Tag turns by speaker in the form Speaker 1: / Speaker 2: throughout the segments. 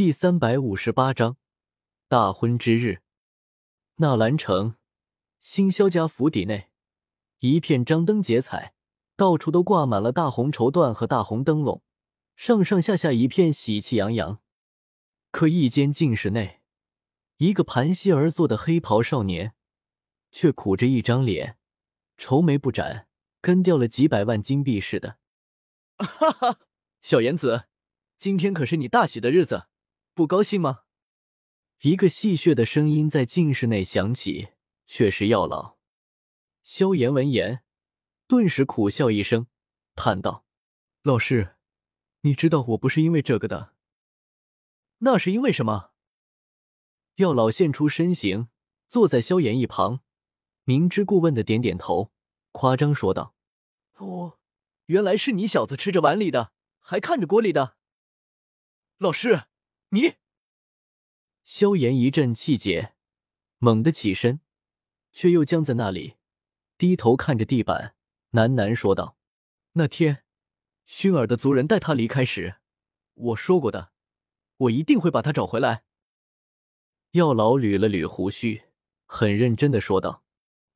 Speaker 1: 第三百五十八章大婚之日。纳兰城新萧家府邸内，一片张灯结彩，到处都挂满了大红绸缎和大红灯笼，上上下下一片喜气洋洋。可一间静室内，一个盘膝而坐的黑袍少年，却苦着一张脸，愁眉不展，跟掉了几百万金币似的。哈哈，小言子，今天可是你大喜的日子，不高兴吗？一个戏谑的声音在静室内响起，却是药老。萧炎闻言，顿时苦笑一声，叹道：“老师，你知道我不是因为这个的。那是因为什么？”药老现出身形，坐在萧炎一旁，明知故问的点点头，夸张说道：“哦，原来是你小子吃着碗里的，还看着锅里的。老师，你……”萧炎一阵气结，猛地起身，却又僵在那里，低头看着地板，喃喃说道：“那天，薰儿的族人带他离开时，我说过的，我一定会把他找回来。”药老捋了捋胡须，很认真的说道：“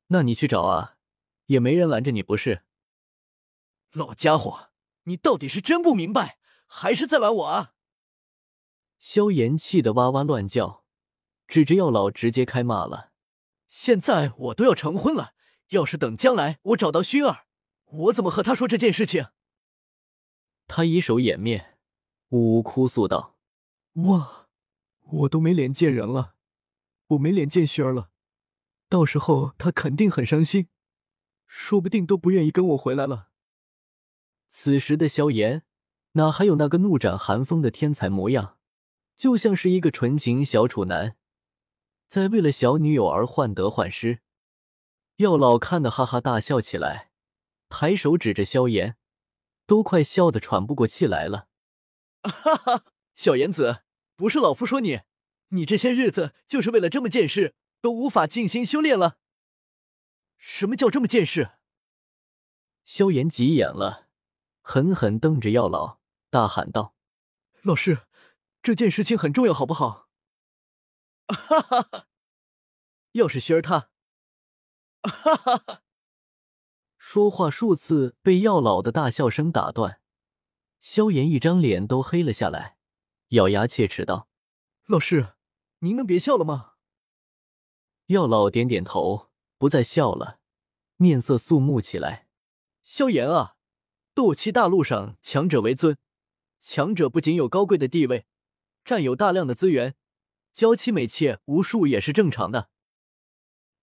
Speaker 1: 那你去找啊，也没人拦着你，不是？”老家伙，你到底是真不明白，还是在玩我啊？萧炎气得哇哇乱叫，指着药老直接开骂了：“现在我都要成婚了，要是等将来我找到薰儿，我怎么和他说这件事情？”他以手掩面，呜呜哭诉道：“哇，我都没脸见人了，我没脸见熏儿了，到时候他肯定很伤心，说不定都不愿意跟我回来了。”此时的萧炎哪还有那个怒斩寒风的天才模样？就像是一个纯情小处男，在为了小女友而患得患失。药老看得哈哈大笑起来，抬手指着萧炎，都快笑得喘不过气来了。哈哈，小炎子，不是老夫说你，你这些日子就是为了这么件事都无法静心修炼了。什么叫这么件事？萧炎急眼了，狠狠瞪着药老，大喊道：“老师！”这件事情很重要，好不好？哈哈哈！要是薰儿他……哈哈哈！说话数次被药老的大笑声打断，萧炎一张脸都黑了下来，咬牙切齿道：“老师，您能别笑了吗？”药老点点头，不再笑了，面色肃穆起来：“萧炎啊，斗气大陆上强者为尊，强者不仅有高贵的地位。”占有大量的资源，娇妻美妾无数也是正常的。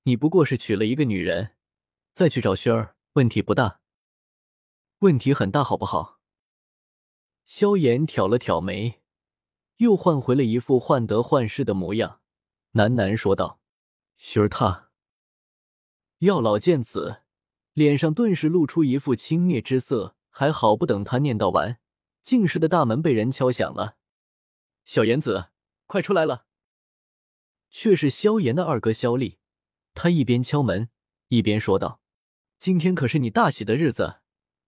Speaker 1: 你不过是娶了一个女人，再去找薰儿，问题不大。问题很大，好不好？萧炎挑了挑眉，又换回了一副患得患失的模样，喃喃说道：“薰儿她。”药老见此，脸上顿时露出一副轻蔑之色。还好，不等他念叨完，静室的大门被人敲响了。小颜子，快出来了！却是萧炎的二哥萧厉，他一边敲门，一边说道：“今天可是你大喜的日子，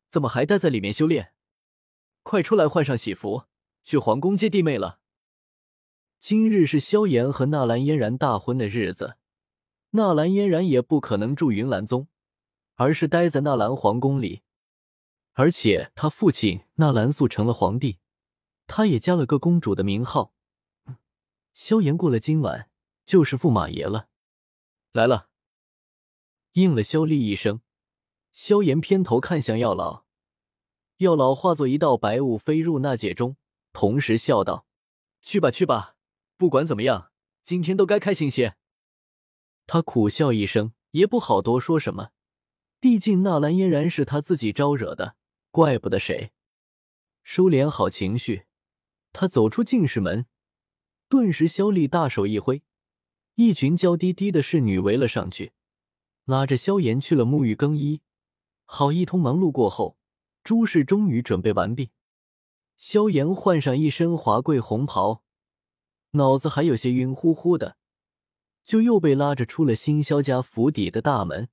Speaker 1: 怎么还待在里面修炼？快出来换上喜服，去皇宫接弟妹了。今日是萧炎和纳兰嫣然大婚的日子，纳兰嫣然也不可能住云岚宗，而是待在纳兰皇宫里。而且他父亲纳兰素成了皇帝。”他也加了个公主的名号，萧炎过了今晚就是驸马爷了。来了，应了萧厉一声，萧炎偏头看向药老，药老化作一道白雾飞入纳戒中，同时笑道：“去吧去吧，不管怎么样，今天都该开心些。”他苦笑一声，也不好多说什么，毕竟纳兰嫣然是他自己招惹的，怪不得谁。收敛好情绪。他走出进士门，顿时萧厉大手一挥，一群娇滴滴的侍女围了上去，拉着萧炎去了沐浴更衣。好一通忙碌过后，诸事终于准备完毕。萧炎换上一身华贵红袍，脑子还有些晕乎乎的，就又被拉着出了新萧家府邸的大门，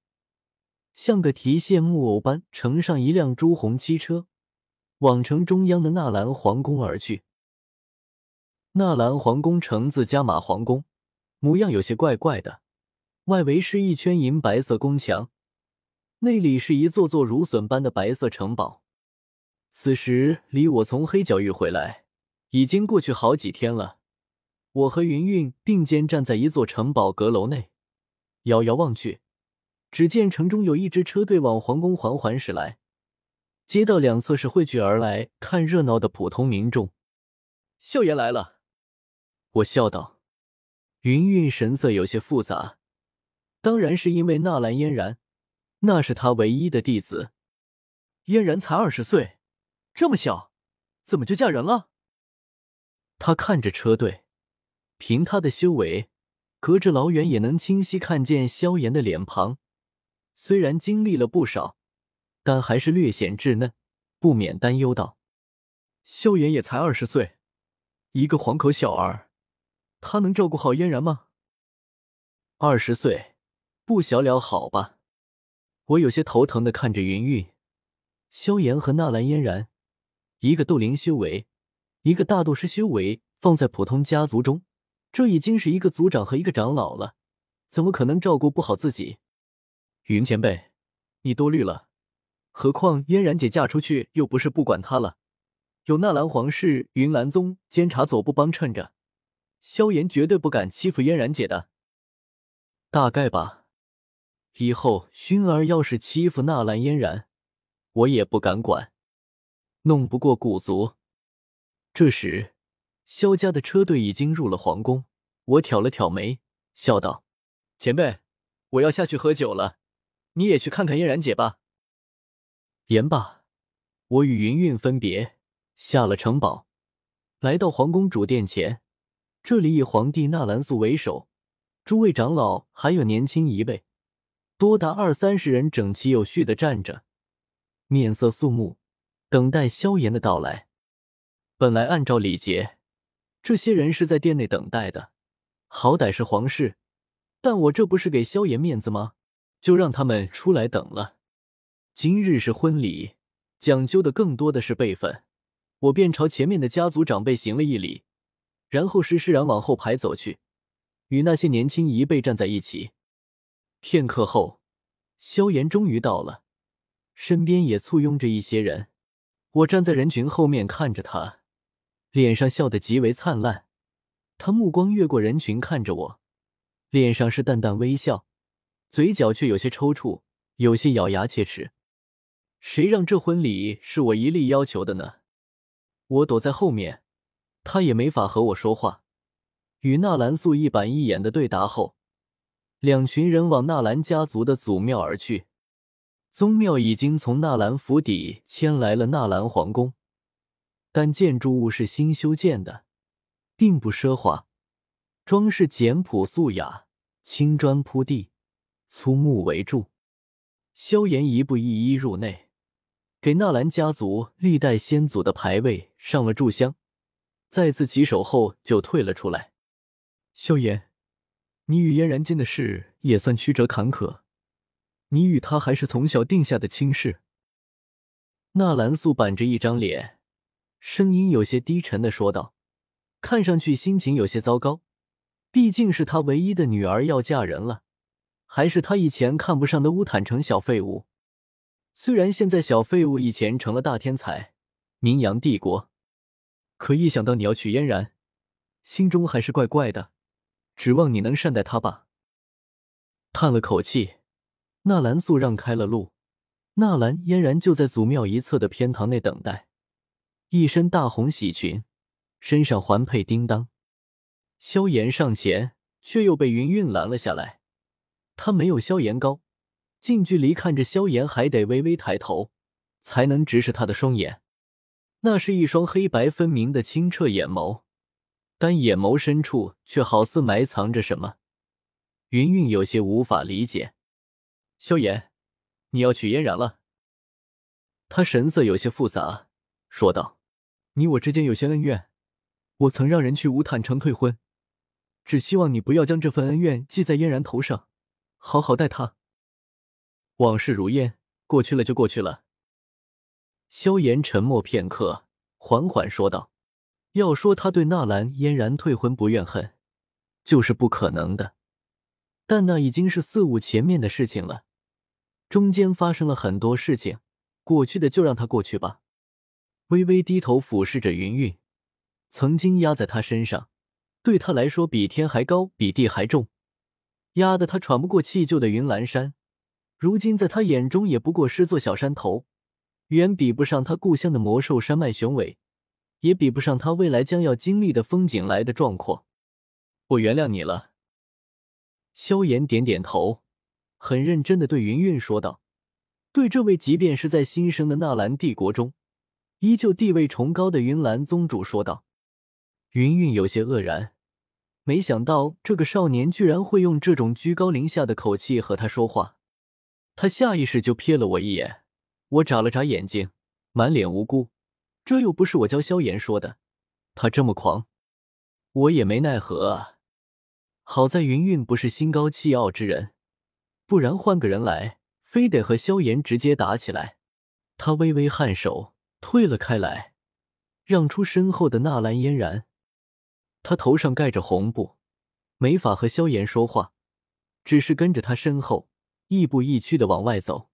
Speaker 1: 像个提线木偶般乘上一辆朱红汽车，往城中央的纳兰皇宫而去。纳兰皇宫城子加马皇宫，模样有些怪怪的，外围是一圈银白色宫墙，内里是一座座如笋般的白色城堡。此时离我从黑角域回来已经过去好几天了，我和云云并肩站在一座城堡阁楼内，遥遥望去，只见城中有一支车队往皇宫缓缓驶来，街道两侧是汇聚而来看热闹的普通民众。萧炎来了。我笑道：“云云神色有些复杂，当然是因为纳兰嫣然，那是他唯一的弟子。
Speaker 2: 嫣然才二十岁，这么小，怎么就嫁人了？”
Speaker 1: 他看着车队，凭他的修为，隔着老远也能清晰看见萧炎的脸庞。虽然经历了不少，但还是略显稚嫩，不免担忧道：“
Speaker 2: 萧炎也才二十岁，一个黄口小儿。”他能照顾好嫣然吗？
Speaker 1: 二十岁，不小了，好吧。我有些头疼的看着云云、萧炎和纳兰嫣然，一个斗灵修为，一个大斗师修为，放在普通家族中，这已经是一个族长和一个长老了，怎么可能照顾不好自己？云前辈，你多虑了。何况嫣然姐嫁出去又不是不管她了，有纳兰皇室、云岚宗监察左部帮衬着。萧炎绝对不敢欺负嫣然姐的，大概吧。以后熏儿要是欺负纳兰嫣然，我也不敢管，弄不过古族。这时，萧家的车队已经入了皇宫。我挑了挑眉，笑道：“前辈，我要下去喝酒了，你也去看看嫣然姐吧。”言罢，我与云云分别下了城堡，来到皇宫主殿前。这里以皇帝纳兰素为首，诸位长老还有年轻一辈，多达二三十人，整齐有序的站着，面色肃穆，等待萧炎的到来。本来按照礼节，这些人是在殿内等待的，好歹是皇室，但我这不是给萧炎面子吗？就让他们出来等了。今日是婚礼，讲究的更多的是辈分，我便朝前面的家族长辈行了一礼。然后施施然往后排走去，与那些年轻一辈站在一起。片刻后，萧炎终于到了，身边也簇拥着一些人。我站在人群后面看着他，脸上笑得极为灿烂。他目光越过人群看着我，脸上是淡淡微笑，嘴角却有些抽搐，有些咬牙切齿。谁让这婚礼是我一力要求的呢？我躲在后面。他也没法和我说话，与纳兰素一板一眼的对答后，两群人往纳兰家族的祖庙而去。宗庙已经从纳兰府邸迁来了纳兰皇宫，但建筑物是新修建的，并不奢华，装饰简朴素雅，青砖铺地，粗木为柱。萧炎一步一一入内，给纳兰家族历代先祖的牌位上了炷香。再次起手后，就退了出来。萧炎，你与嫣然间的事也算曲折坎坷，你与他还是从小定下的亲事。纳兰素板着一张脸，声音有些低沉的说道，看上去心情有些糟糕。毕竟是他唯一的女儿要嫁人了，还是他以前看不上的乌坦城小废物。虽然现在小废物以前成了大天才，名扬帝国。可一想到你要娶嫣然，心中还是怪怪的。指望你能善待她吧。叹了口气，纳兰素让开了路。纳兰嫣然就在祖庙一侧的偏堂内等待，一身大红喜裙，身上环佩叮当。萧炎上前，却又被云韵拦了下来。他没有萧炎高，近距离看着萧炎还得微微抬头，才能直视他的双眼。那是一双黑白分明的清澈眼眸，但眼眸深处却好似埋藏着什么。云云有些无法理解。萧炎，你要娶嫣然了？他神色有些复杂，说道：“你我之间有些恩怨，我曾让人去无坦城退婚，只希望你不要将这份恩怨记在嫣然头上，好好待她。往事如烟，过去了就过去了。”萧炎沉默片刻，缓缓说道：“要说他对纳兰嫣然退婚不怨恨，就是不可能的。但那已经是四五前面的事情了，中间发生了很多事情，过去的就让它过去吧。微微低头俯视着云云，曾经压在他身上，对他来说比天还高，比地还重，压得他喘不过气就的云岚山，如今在他眼中也不过是座小山头，远比不上他故乡的魔兽山脉雄伟。也比不上他未来将要经历的风景来的壮阔。我原谅你了。萧炎点点头，很认真的对云云说道：“对这位即便是在新生的纳兰帝国中，依旧地位崇高的云岚宗主说道。”云云有些愕然，没想到这个少年居然会用这种居高临下的口气和他说话。他下意识就瞥了我一眼，我眨了眨眼睛，满脸无辜。这又不是我教萧炎说的，他这么狂，我也没奈何啊。好在云云不是心高气傲之人，不然换个人来，非得和萧炎直接打起来。他微微颔首，退了开来，让出身后的纳兰嫣然。他头上盖着红布，没法和萧炎说话，只是跟着他身后，亦步亦趋的往外走。